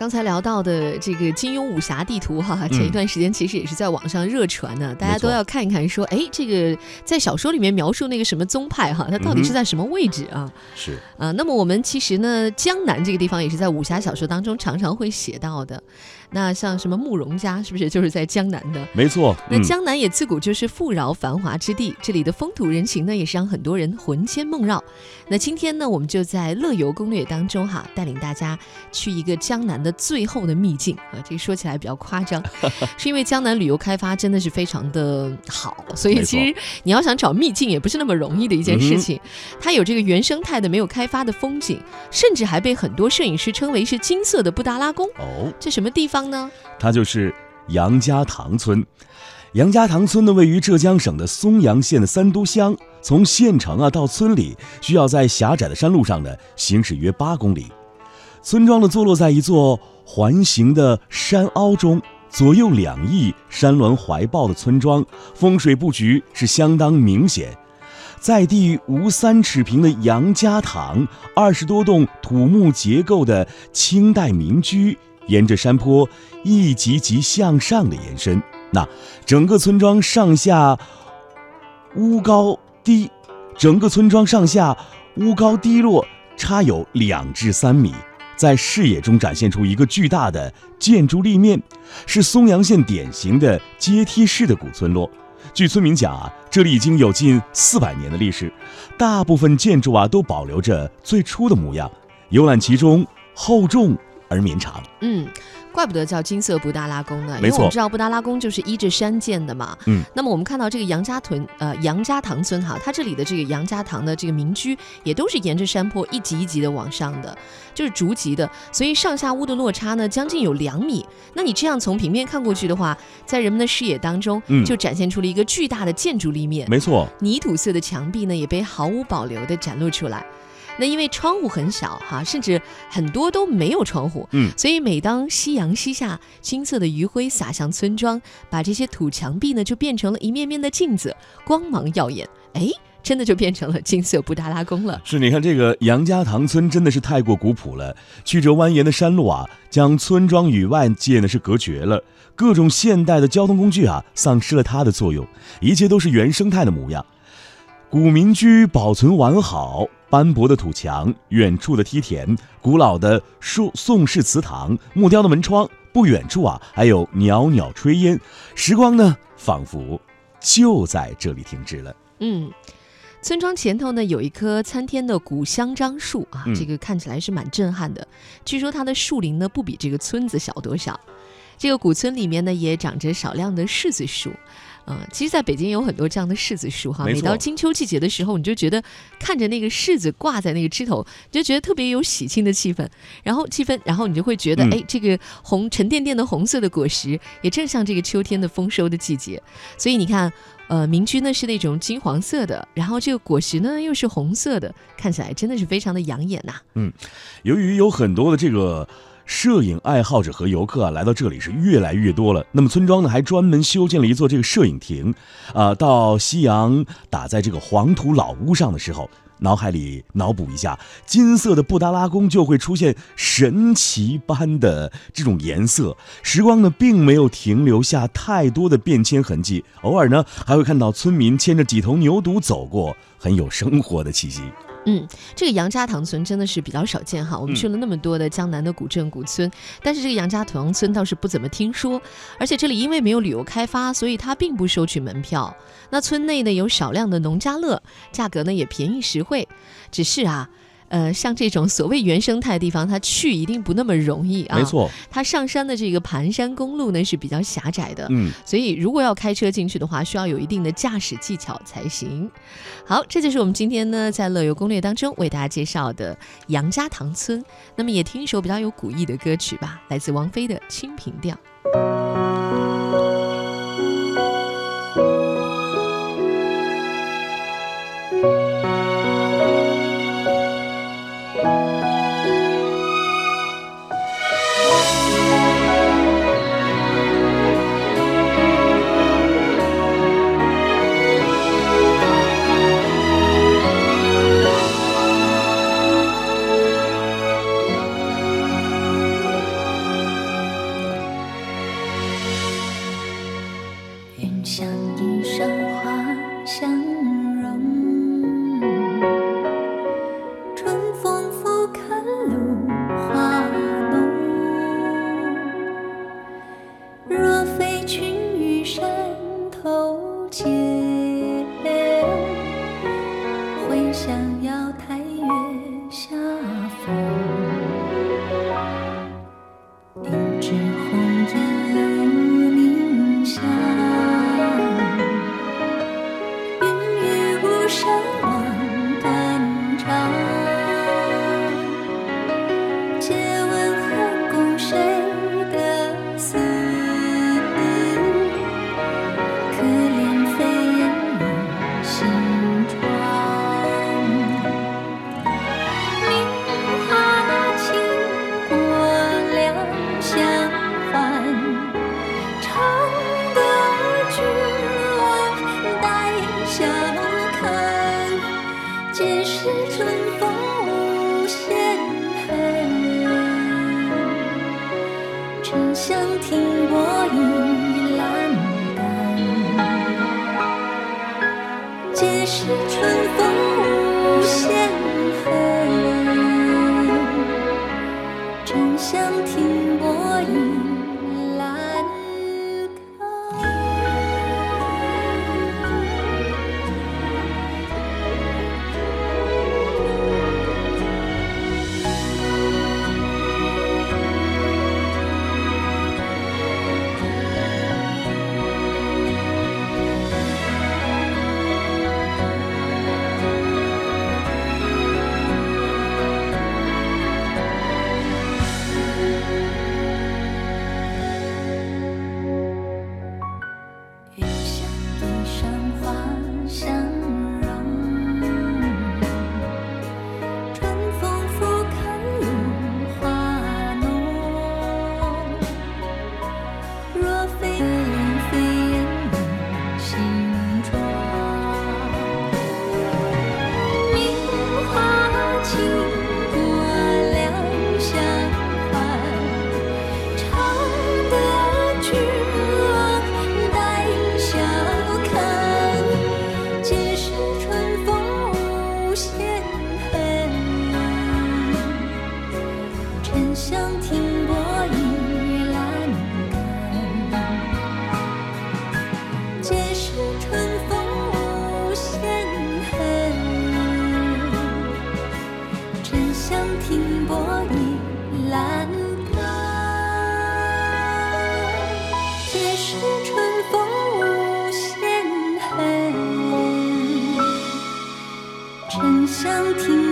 刚才聊到的这个金庸武侠地图哈，前一段时间其实也是在网上热传呢，大家都要看一看，说哎，这个在小说里面描述那个什么宗派哈，它到底是在什么位置啊？是啊，那么我们其实呢，江南这个地方也是在武侠小说当中常常会写到的。那像什么慕容家，是不是就是在江南的？没错。那江南也自古就是富饶繁华之地，这里的风土人情呢，也是让很多人魂牵梦绕。那今天呢，我们就在乐游攻略当中哈，带领大家去一个江南的最后的秘境啊。这个说起来比较夸张，是因为江南旅游开发真的是非常的好，所以其实你要想找秘境也不是那么容易的一件事情。它有这个原生态的没有开发的风景，甚至还被很多摄影师称为是金色的布达拉宫。哦，这什么地方？呢？它就是杨家塘村。杨家塘村呢，位于浙江省的松阳县的三都乡。从县城啊到村里，需要在狭窄的山路上呢行驶约八公里。村庄呢坐落在一座环形的山凹中，左右两翼山峦怀抱的村庄，风水布局是相当明显。在地无三尺平的杨家塘，二十多栋土木结构的清代民居。沿着山坡一级级向上的延伸，那整个村庄上下屋高低，整个村庄上下屋高低落，差有两至三米，在视野中展现出一个巨大的建筑立面，是松阳县典型的阶梯式的古村落。据村民讲啊，这里已经有近四百年的历史，大部分建筑啊都保留着最初的模样，游览其中厚重。而绵长，嗯，怪不得叫金色布达拉宫呢，因为我们知道布达拉宫就是依着山建的嘛，嗯，那么我们看到这个杨家屯，呃，杨家塘村哈，它这里的这个杨家塘的这个民居也都是沿着山坡一级一级的往上的，就是逐级的，所以上下屋的落差呢将近有两米。那你这样从平面看过去的话，在人们的视野当中，嗯，就展现出了一个巨大的建筑立面，没错，泥土色的墙壁呢也被毫无保留的展露出来。那因为窗户很小哈，甚至很多都没有窗户，嗯，所以每当夕阳西下，金色的余晖洒向村庄，把这些土墙壁呢就变成了一面面的镜子，光芒耀眼，哎，真的就变成了金色布达拉宫了。是，你看这个杨家塘村真的是太过古朴了，曲折蜿蜒的山路啊，将村庄与外界呢是隔绝了，各种现代的交通工具啊丧失了它的作用，一切都是原生态的模样，古民居保存完好。斑驳的土墙，远处的梯田，古老的宋宋式祠堂，木雕的门窗，不远处啊，还有袅袅炊烟。时光呢，仿佛就在这里停止了。嗯，村庄前头呢，有一棵参天的古香樟树啊，这个看起来是蛮震撼的。据说它的树龄呢，不比这个村子小多少。这个古村里面呢，也长着少量的柿子树。嗯，其实在北京有很多这样的柿子树哈。每到金秋季节的时候，你就觉得看着那个柿子挂在那个枝头，你就觉得特别有喜庆的气氛。然后气氛，然后你就会觉得，哎，这个红沉甸甸的红色的果实，也正像这个秋天的丰收的季节。所以你看，呃，民居呢是那种金黄色的，然后这个果实呢又是红色的，看起来真的是非常的养眼呐。嗯，由于有很多的这个。摄影爱好者和游客啊，来到这里是越来越多了。那么村庄呢，还专门修建了一座这个摄影亭。啊，到夕阳打在这个黄土老屋上的时候，脑海里脑补一下，金色的布达拉宫就会出现神奇般的这种颜色。时光呢，并没有停留下太多的变迁痕迹，偶尔呢，还会看到村民牵着几头牛犊走过，很有生活的气息。嗯，这个杨家塘村真的是比较少见哈。我们去了那么多的江南的古镇古村，但是这个杨家塘村倒是不怎么听说。而且这里因为没有旅游开发，所以它并不收取门票。那村内呢有少量的农家乐，价格呢也便宜实惠。只是啊。呃，像这种所谓原生态的地方，它去一定不那么容易啊。没错，它上山的这个盘山公路呢是比较狭窄的，嗯，所以如果要开车进去的话，需要有一定的驾驶技巧才行。好，这就是我们今天呢在乐游攻略当中为大家介绍的杨家塘村。那么也听一首比较有古意的歌曲吧，来自王菲的《清平调》。想听。